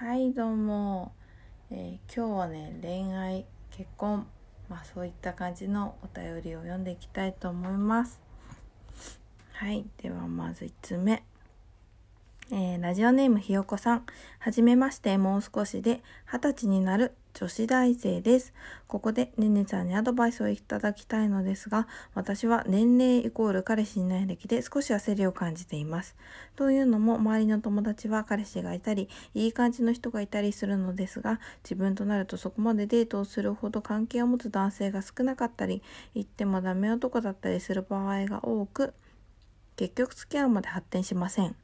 はいどうも、えー、今日はね恋愛結婚まあそういった感じのお便りを読んでいきたいと思います。はいではまず1つ目。えー、ラジオネームひよこさん。はじめまして、もう少しで二十歳になる女子大生です。ここでねねちゃんにアドバイスをいただきたいのですが、私は年齢イコール彼氏いない歴で少し焦りを感じています。というのも、周りの友達は彼氏がいたり、いい感じの人がいたりするのですが、自分となるとそこまでデートをするほど関係を持つ男性が少なかったり、言ってもダメ男だったりする場合が多く、結局付き合うまで発展しません。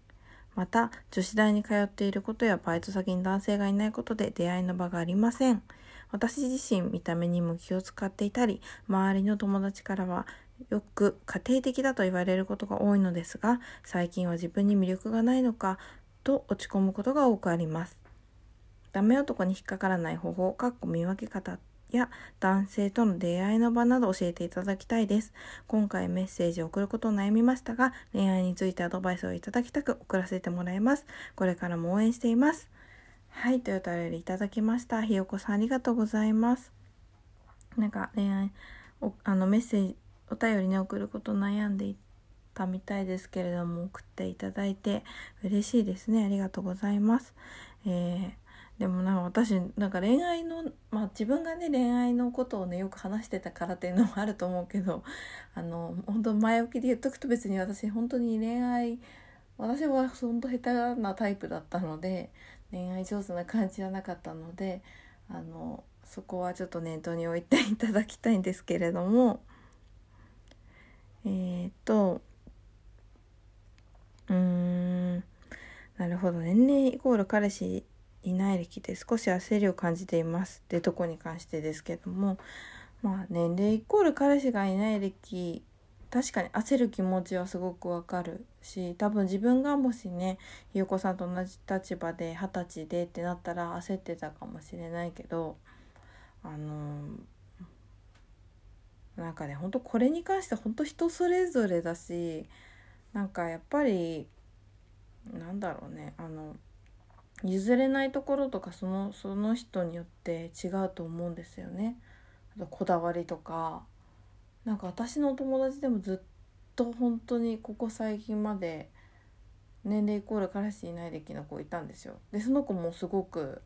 また、女子大に通っていることやバイト先に男性がいないことで出会いの場がありません。私自身見た目にも気を使っていたり、周りの友達からはよく家庭的だと言われることが多いのですが、最近は自分に魅力がないのかと落ち込むことが多くあります。ダメ男に引っかからない方法、かっこ見分け方や男性との出会いの場など教えていただきたいです。今回メッセージを送ることを悩みましたが、恋愛についてアドバイスをいただきたく送らせてもらいます。これからも応援しています。はい、というお便りいただきました。ひよこさんありがとうございます。なんか恋愛、あのメッセージ、お便りに送ること悩んでいたみたいですけれども、送っていただいて嬉しいですね。ありがとうございます。えーでもなんか私なんか恋愛のまあ自分がね恋愛のことをねよく話してたからっていうのもあると思うけどあの本当前置きで言っとくと別に私本当に恋愛私は本当下手なタイプだったので恋愛上手な感じじゃなかったのであのそこはちょっと念頭に置いていただきたいんですけれども。えー、っとうーんなるほど。年齢イコール彼氏いない歴で少し焦りを感じています。ってとこに関してですけども。まあ年齢イコール彼氏がいない歴確かに焦る気持ちはすごくわかるし多分自分がもしねひよこさんと同じ立場で二十歳でってなったら焦ってたかもしれないけどあのなんかねほんとこれに関してほんと人それぞれだしなんかやっぱりなんだろうねあの譲れないところとかそのその人によって違うと思うんですよね。あとこだわりとかなんか私のお友達でもずっと本当にここ最近まで年齢イコール彼氏いない歴の子いたんですよ。でその子もすごく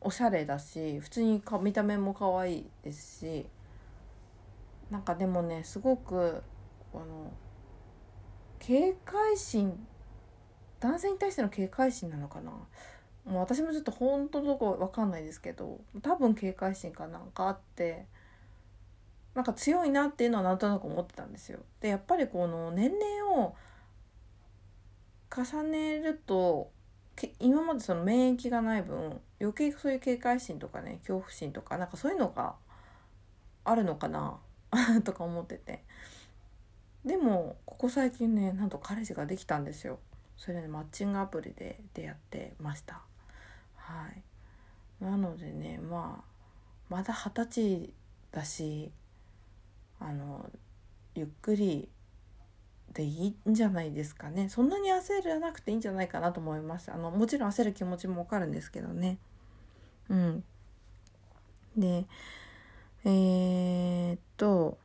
おしゃれだし普通にか見た目も可愛いですしなんかでもねすごくあの警戒心男性に対しての警戒心なのかな？もう私もちょっと本当どこ分かんないですけど多分警戒心かなんかあってなんか強いなっていうのはなんとなく思ってたんですよ。でやっぱりこの年齢を重ねると今までその免疫がない分余計そういう警戒心とかね恐怖心とかなんかそういうのがあるのかな？とか思ってて。でもここ最近ねなんと彼氏ができたんですよ。それでマッチングアプリで出会ってました。はい。なのでねまあまだ二十歳だしあのゆっくりでいいんじゃないですかね。そんなに焦らなくていいんじゃないかなと思いますあのもちろん焦る気持ちもわかるんですけどね。うん。でえー、っと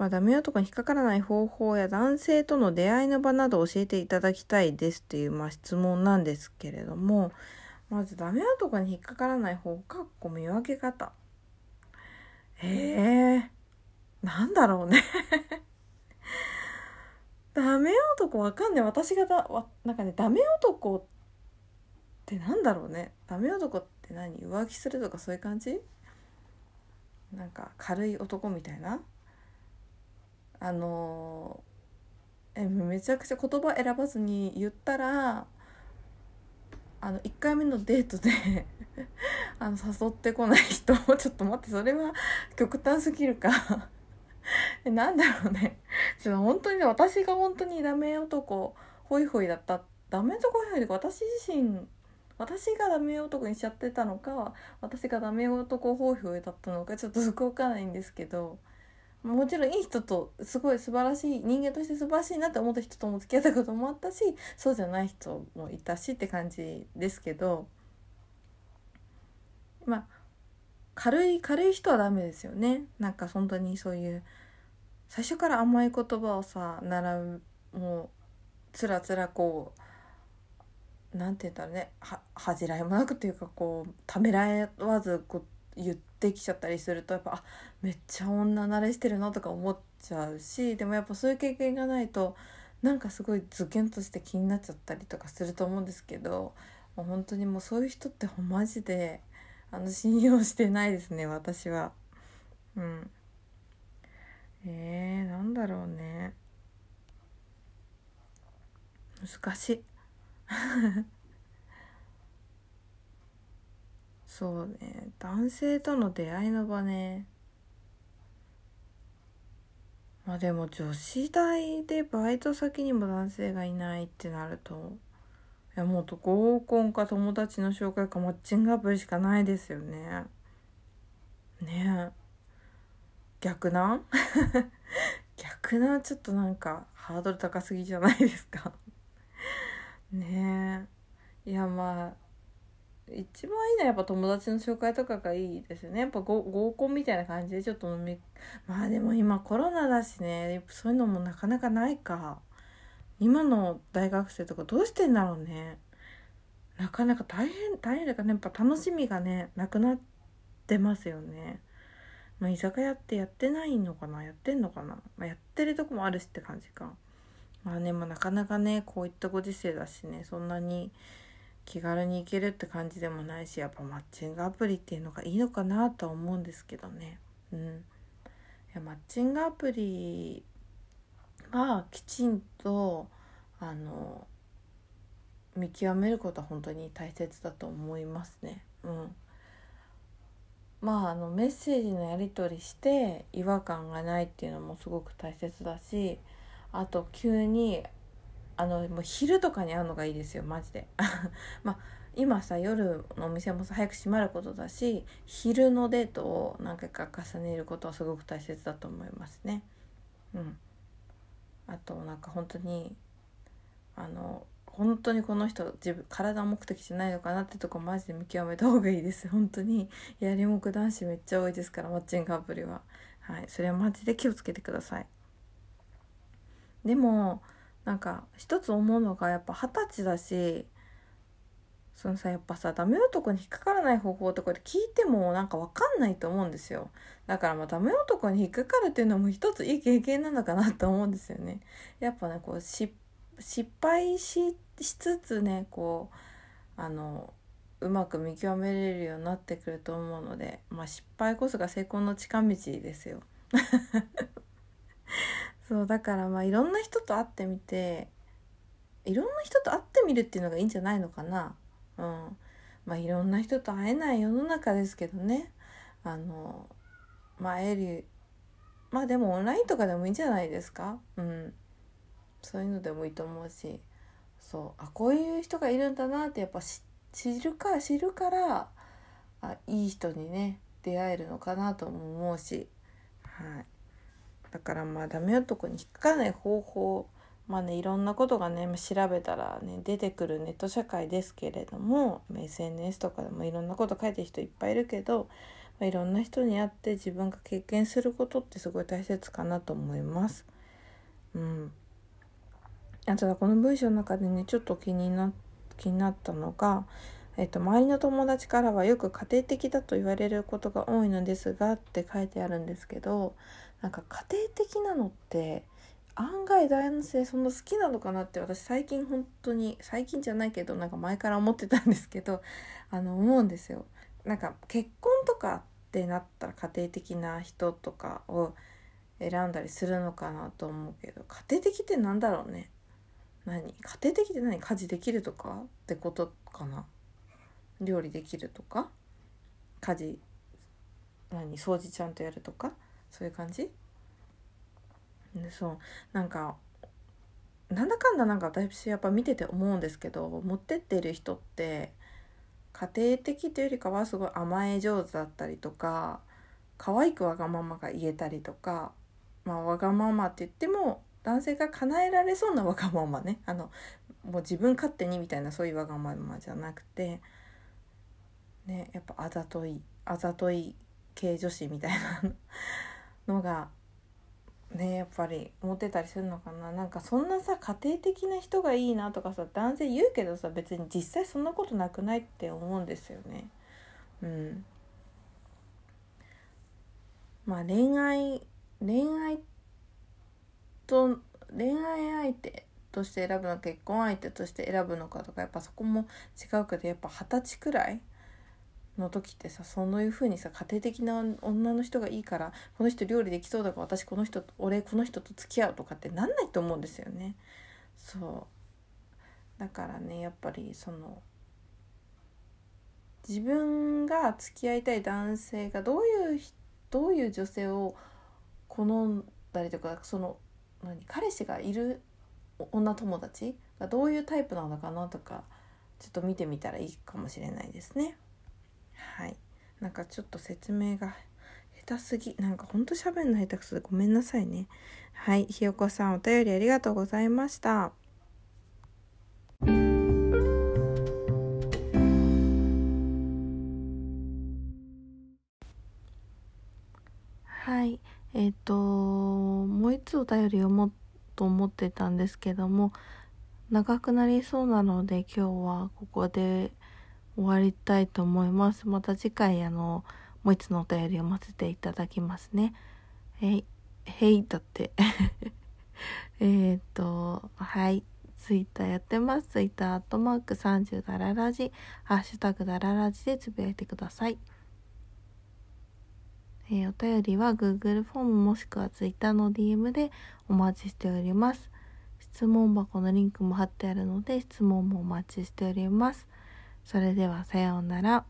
まあ、ダメ男に引っかからない方法や男性との出会いの場など教えていただきたいですっていう、まあ、質問なんですけれども、まずダメ男に引っかからない方かっこ見分け方。へえ、なんだろうね ダメ男わかんない。私がだ、わなんかね、ダメ男ってなんだろうね。ダメ男って何？浮気するとかそういう感じ？なんか軽い男みたいな？あのえめちゃくちゃ言葉選ばずに言ったらあの1回目のデートで あの誘ってこない人ちょっと待ってそれは極端すぎるか なんだろうね。ちょっと本当にね私が本当にダメ男ホイホイだった。ダメ男ホイホイで私自身私がダメ男にしちゃってたのか私がダメ男ホイホイだったのかちょっとそこわかんないんですけど。もちろんいい人とすごい素晴らしい人間として素晴らしいなって思った人とも付き合ったこともあったしそうじゃない人もいたしって感じですけどまあ軽い軽い人はダメですよね。なんか本当にそういう最初から甘い言葉をさ習うもうつらつらこうなんて言ったらね。は恥じらいもなくっていうかこうためらわずこう言ってきちゃったりするとやっぱあめっちゃ女慣れしてるなとか思っちゃうしでもやっぱそういう経験がないとなんかすごいズキュンとして気になっちゃったりとかすると思うんですけどもう本当にもうそういう人ってマジであの信用してないですね私は。うん。えー、なんだろうね。難しい。そうね男性との出会いの場ね。まあでも女子大でバイト先にも男性がいないってなるといやもっと合コンか友達の紹介かマッチングアプリしかないですよね。ねえ。逆なん？逆なちょっとなんかハードル高すぎじゃないですか？ねえ。いやまあ一番いいのはやっぱ友達の紹介とかがいいですよね。やっぱ合コンみたいな感じでちょっと飲みまあでも今コロナだしね。そういうのもなかなかないか。今の大学生とかどうしてんだろうね。なかなか大変大変だからね。やっぱ楽しみがねなくなってますよね。まあ居酒屋ってやってないのかな。やってんのかな、まあ、やってるとこもあるしって感じか。まあねまあなかなかねこういったご時世だしねそんなに気軽に行けるって感じでもないしやっぱマッチングアプリっていうのがいいのかなとは思うんですけどね。うん。いやマッチングアプリはきちんとあの見極めることは本当に大切だと思いますね。うん。まああのメッセージのやり取りして違和感がないっていうのもすごく大切だしあと急にあのもう昼とかに会うのがいいですよマジで。まあ今さ夜のお店もさ早く閉まることだし昼のデートを何回か重ねることはすごく大切だと思いますね。うん。あとなんか本当にあの本当にこの人自分体目的じゃないのかなってとこマジで見極めた方がいいです。本当に。やりもく男子めっちゃ多いですからマッチングアプリは。はい。それはマジで気をつけてください。でもなんか一つ思うのがやっぱ二十歳だしそのさやっぱさダメ男に引っかからない方法とかで聞いてもなんか分かんないと思うんですよ。だからまあダメ男に引っかかるっていうのも一ついい経験なのかなと思うんですよね。やっぱねこう失敗しつつねこうあのうまく見極めれるようになってくると思うので、まあ、失敗こそが成功の近道ですよ。そうだからまあいろんな人と会ってみていろんな人と会ってみるっていうのがいいんじゃないのかな。うん。まあいろんな人と会えない世の中ですけどね。あのまあ会えるまあでもオンラインとかでもいいんじゃないですか？うん。そういうのでもいいと思うし。そう。あこういう人がいるんだなってやっぱ知るから知るからあいい人にね出会えるのかなとも思うし。はい。だからまあダメ男に引っかかない方法まあねいろんなことがね調べたらね出てくるネット社会ですけれども SNS とかでもいろんなこと書いてる人いっぱいいるけど、まあ、いろんな人に会って自分が経験することってすごい大切かなと思います。うん、あとはこの文章の中でねちょっと気にな気になったのがえっと、周りの友達からはよく家庭的だと言われることが多いのですがって書いてあるんですけどなんか家庭的なのって案外男性そんな好きなのかなって私最近本当に最近じゃないけどなんか前から思ってたんですけど あの思うんですよ。なんか結婚とかってなったら家庭的な人とかを選んだりするのかなと思うけど家庭的ってなんだろうね。何？家庭的って何？家事できるとかってことかな？料理できるとか家事何掃除ちゃんとやるとかそういう感じ？でそうなんかなんだかんだなんか私やっぱ見てて思うんですけど持ってってる人って家庭的というよりかはすごい甘え上手だったりとか可愛くわがままが言えたりとかまあわがままって言っても男性が叶えられそうなわがままね。あのもう自分勝手にみたいなそういうわがままじゃなくてねやっぱあざといあざとい系女子みたいなのがねやっぱり思ってたりするのかななんかそんなさ家庭的な人がいいなとかさ男性言うけどさ別に実際そんなことなくないって思うんですよね。うんまあ恋愛恋愛と恋愛相手として選ぶの結婚相手として選ぶのかとかやっぱそこも違うけどやっぱ二十歳くらいの時ってさそういう風にさ家庭的な女の人がいいからこの人料理できそうだから私この人俺この人と付き合うとかってなんないと思うんですよね。そうだからねやっぱりその自分が付き合いたい男性がどういうどういう女性を好んだりとかその何彼氏がいる女友達がどういうタイプなのかなとかちょっと見てみたらいいかもしれないですね。はい。なんかちょっと説明が下手すぎ。なんかほんと喋んの下手くそでごめんなさいね。はい。ひよこさんお便りありがとうございました。はい。えっ、ー、ともう一つお便り読もうと思ってたんですけども長くなりそうなので今日はここで終わりたいと思います。また次回あのもう一つのお便り読ませていただきますね。えい、へいだって えっと、はい。ツイッターやってます。ツイッターアットマーク30ダララジ、ハッシュタグダララジでつぶやいてください。えー、お便りは Google フォームもしくは Twitter の DM でお待ちしております。質問箱のリンクも貼ってあるので質問もお待ちしております。それではさようなら。